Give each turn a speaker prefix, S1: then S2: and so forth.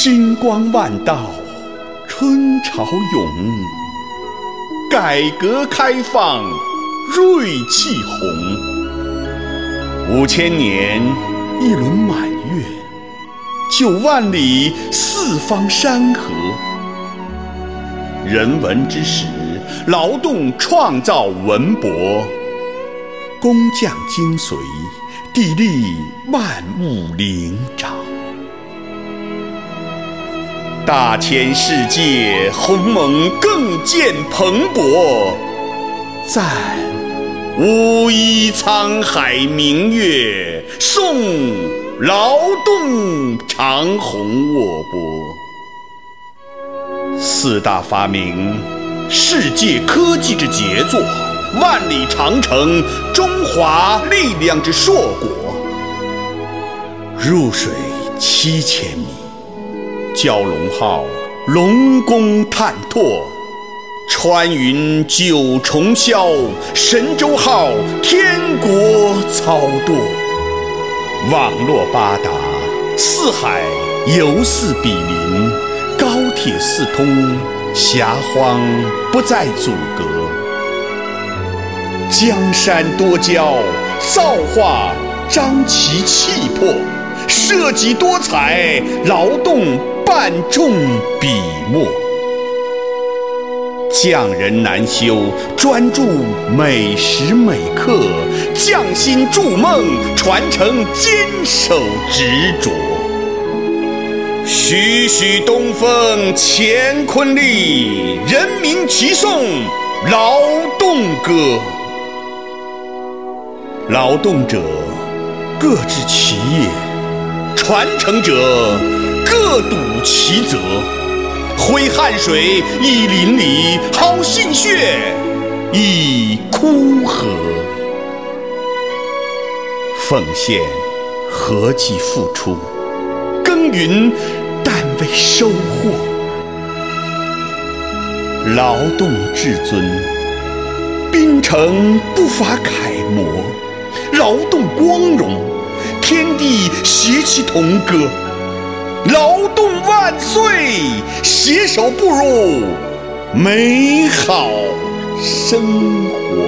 S1: 金光万道，春潮涌，改革开放，锐气红。五千年一轮满月，九万里四方山河。人文之始，劳动创造文博，工匠精髓，砥砺万物灵长。大千世界，鸿蒙更见蓬勃；赞乌衣沧海明月，颂劳动长虹沃波。四大发明，世界科技之杰作；万里长城，中华力量之硕果。入水七千米。蛟龙号龙宫探拓，穿云九重霄；神舟号天国操舵。网络八达，四海犹似比邻；高铁四通，霞荒不再阻隔。江山多娇，造化张其气魄；设计多彩，劳动。万众笔墨，匠人难修，专注每时每刻，匠心筑梦，传承坚守执着。徐徐东风乾坤力，人民齐颂劳动歌。劳动者各执其业，传承者。各赌其责，挥汗水以淋漓，耗心血亦哭和。奉献何计付出，耕耘但为收获。劳动至尊，冰城不乏楷模；劳动光荣，天地携其同歌。劳动万岁！携手步入美好生活。